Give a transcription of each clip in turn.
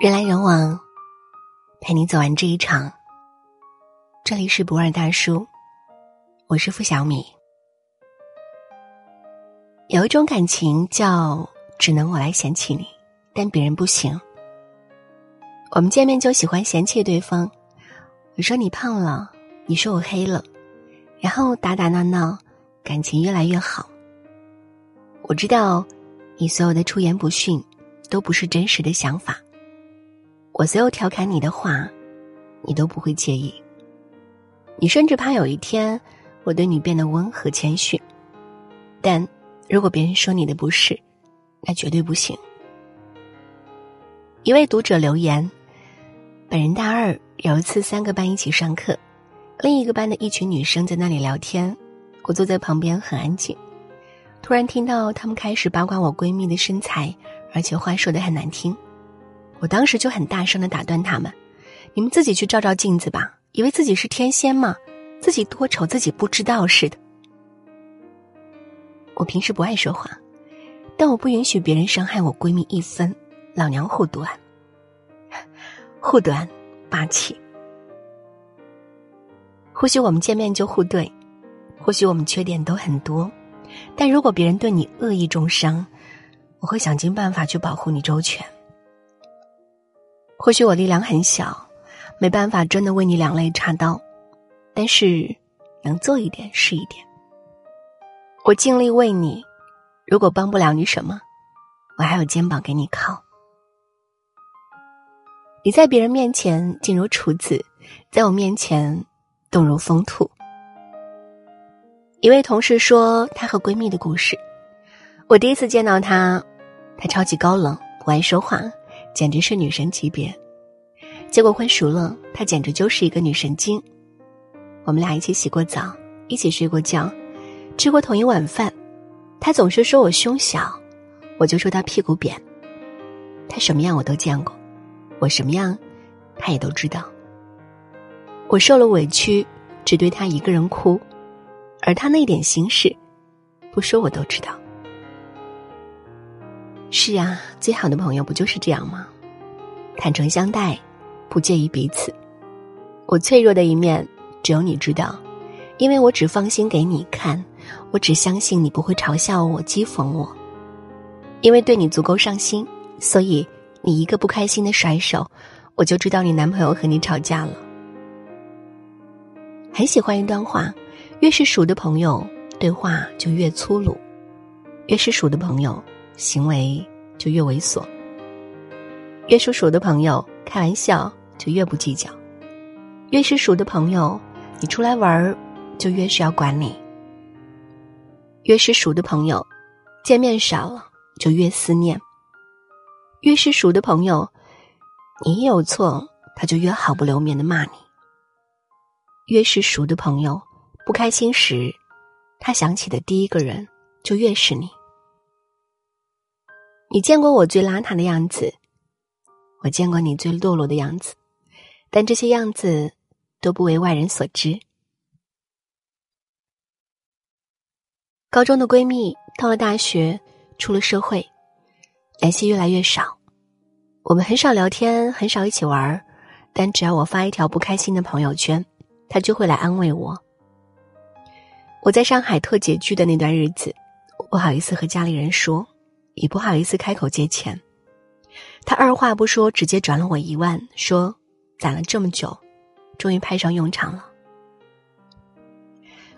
人来人往，陪你走完这一场。这里是不二大叔，我是付小米。有一种感情叫只能我来嫌弃你，但别人不行。我们见面就喜欢嫌弃对方，我说你胖了，你说我黑了，然后打打闹闹，感情越来越好。我知道，你所有的出言不逊，都不是真实的想法。我所有调侃你的话，你都不会介意。你甚至怕有一天我对你变得温和谦逊，但如果别人说你的不是，那绝对不行。一位读者留言：本人大二，有一次三个班一起上课，另一个班的一群女生在那里聊天，我坐在旁边很安静，突然听到她们开始八卦我闺蜜的身材，而且话说的很难听。我当时就很大声的打断他们：“你们自己去照照镜子吧，以为自己是天仙吗？自己多丑自己不知道似的。”我平时不爱说话，但我不允许别人伤害我闺蜜一分。老娘护短，护短，霸气。或许我们见面就互怼，或许我们缺点都很多，但如果别人对你恶意重伤，我会想尽办法去保护你周全。或许我力量很小，没办法真的为你两肋插刀，但是能做一点是一点。我尽力为你，如果帮不了你什么，我还有肩膀给你靠。你在别人面前静如处子，在我面前动如疯兔。一位同事说她和闺蜜的故事，我第一次见到她，她超级高冷，不爱说话。简直是女神级别，结果混熟了，她简直就是一个女神经。我们俩一起洗过澡，一起睡过觉，吃过同一碗饭。她总是说我胸小，我就说她屁股扁。她什么样我都见过，我什么样，她也都知道。我受了委屈，只对她一个人哭，而她那点心事，不说我都知道。是啊，最好的朋友不就是这样吗？坦诚相待，不介意彼此。我脆弱的一面只有你知道，因为我只放心给你看，我只相信你不会嘲笑我、讥讽我。因为对你足够上心，所以你一个不开心的甩手，我就知道你男朋友和你吵架了。很喜欢一段话：越是熟的朋友，对话就越粗鲁；越是熟的朋友。行为就越猥琐，越是熟的朋友，开玩笑就越不计较；越是熟的朋友，你出来玩儿就越是要管你；越是熟的朋友，见面少了就越思念；越是熟的朋友，你一有错他就越毫不留面的骂你；越是熟的朋友，不开心时，他想起的第一个人就越是你。你见过我最邋遢的样子，我见过你最堕落的样子，但这些样子都不为外人所知。高中的闺蜜到了大学，出了社会，联系越来越少。我们很少聊天，很少一起玩儿，但只要我发一条不开心的朋友圈，她就会来安慰我。我在上海特拮据的那段日子，我不好意思和家里人说。也不好意思开口借钱，他二话不说直接转了我一万，说攒了这么久，终于派上用场了。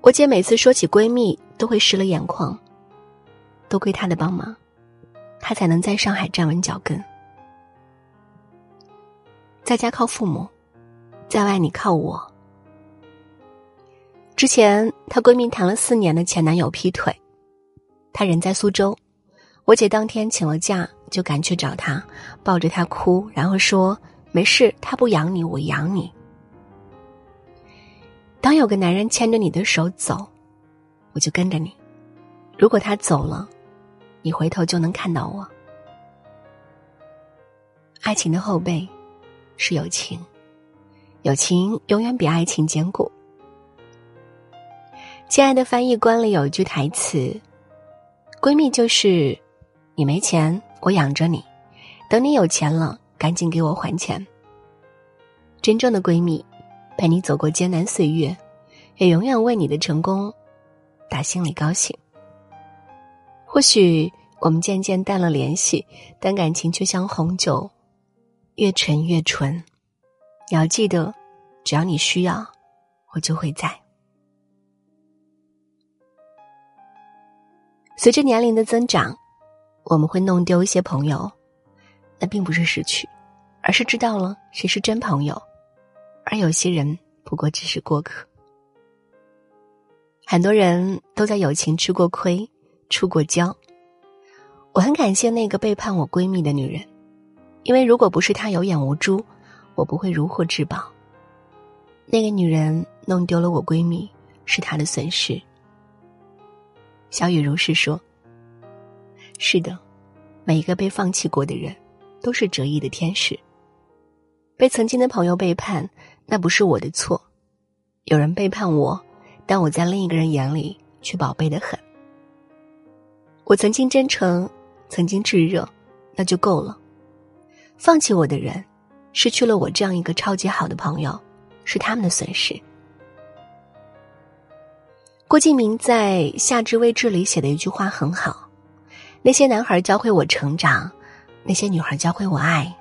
我姐每次说起闺蜜都会湿了眼眶，都归她的帮忙，她才能在上海站稳脚跟。在家靠父母，在外你靠我。之前她闺蜜谈了四年的前男友劈腿，她人在苏州。我姐当天请了假，就赶去找他，抱着他哭，然后说：“没事，他不养你，我养你。”当有个男人牵着你的手走，我就跟着你；如果他走了，你回头就能看到我。爱情的后背是友情，友情永远比爱情坚固。亲爱的翻译官里有一句台词：“闺蜜就是。”你没钱，我养着你；等你有钱了，赶紧给我还钱。真正的闺蜜，陪你走过艰难岁月，也永远为你的成功打心里高兴。或许我们渐渐淡了联系，但感情却像红酒，越陈越醇。你要记得，只要你需要，我就会在。随着年龄的增长，我们会弄丢一些朋友，那并不是失去，而是知道了谁是真朋友，而有些人不过只是过客。很多人都在友情吃过亏、出过交。我很感谢那个背叛我闺蜜的女人，因为如果不是她有眼无珠，我不会如获至宝。那个女人弄丢了我闺蜜，是她的损失。小雨如是说：“是的，每一个被放弃过的人，都是折翼的天使。被曾经的朋友背叛，那不是我的错。有人背叛我，但我在另一个人眼里却宝贝的很。我曾经真诚，曾经炙热，那就够了。放弃我的人，失去了我这样一个超级好的朋友，是他们的损失。”郭敬明在《夏至未至》里写的一句话很好：“那些男孩教会我成长，那些女孩教会我爱。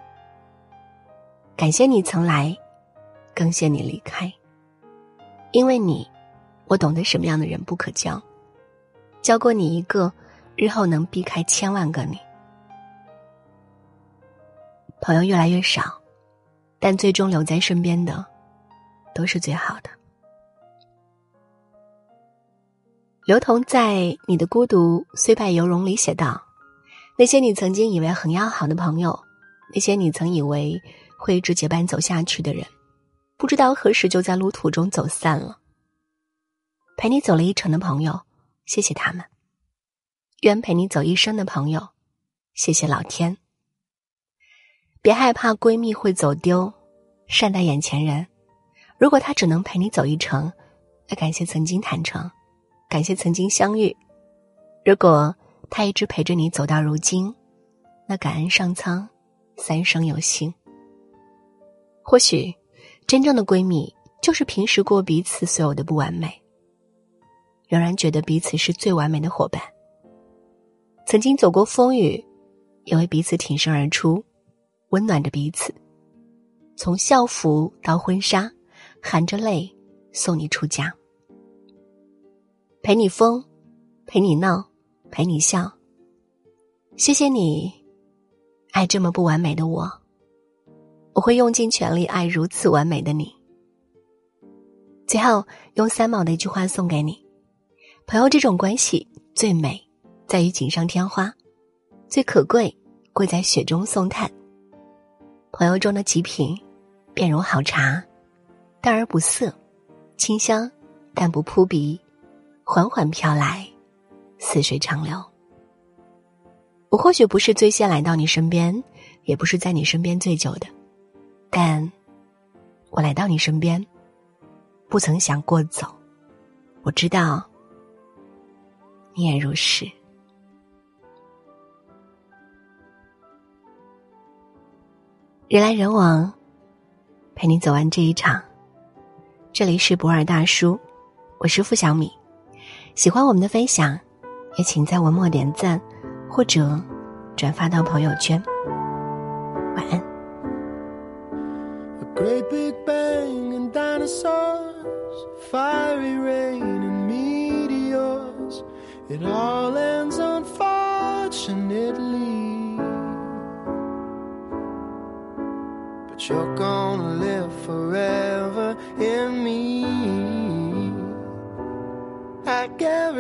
感谢你曾来，更谢你离开。因为你，我懂得什么样的人不可交。交过你一个，日后能避开千万个你。朋友越来越少，但最终留在身边的，都是最好的。”刘同在《你的孤独虽败犹荣》里写道：“那些你曾经以为很要好的朋友，那些你曾以为会一直结伴走下去的人，不知道何时就在路途中走散了。陪你走了一程的朋友，谢谢他们；愿陪你走一生的朋友，谢谢老天。别害怕闺蜜会走丢，善待眼前人。如果他只能陪你走一程，那感谢曾经坦诚。”感谢曾经相遇，如果他一直陪着你走到如今，那感恩上苍，三生有幸。或许，真正的闺蜜就是平时过彼此所有的不完美，仍然觉得彼此是最完美的伙伴。曾经走过风雨，也为彼此挺身而出，温暖着彼此。从校服到婚纱，含着泪送你出家。陪你疯，陪你闹，陪你笑。谢谢你，爱这么不完美的我。我会用尽全力爱如此完美的你。最后，用三毛的一句话送给你：朋友这种关系最美，在于锦上添花；最可贵，贵在雪中送炭。朋友中的极品，便如好茶，淡而不涩，清香但不扑鼻。缓缓飘来，似水长流。我或许不是最先来到你身边，也不是在你身边最久的，但我来到你身边，不曾想过走。我知道，你也如是。人来人往，陪你走完这一场。这里是博尔大叔，我是付小米。喜欢我们的分享，也请在文末点赞，或者转发到朋友圈。晚安。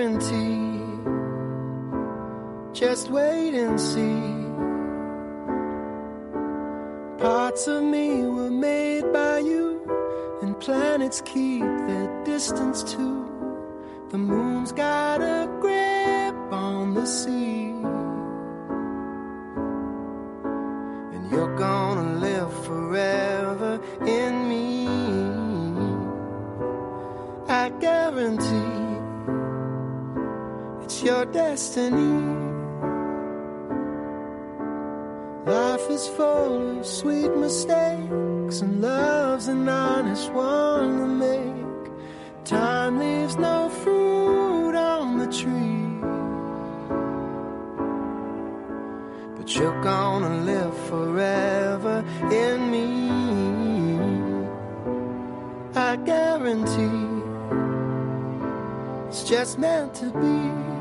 Guarantee. Just wait and see. Parts of me were made by you, and planets keep their distance too. The moon's got a grip on the sea. And you're gonna live forever in me. I guarantee your destiny. Life is full of sweet mistakes, and love's an honest one to make. Time leaves no fruit on the tree. But you're gonna live forever in me. I guarantee it's just meant to be.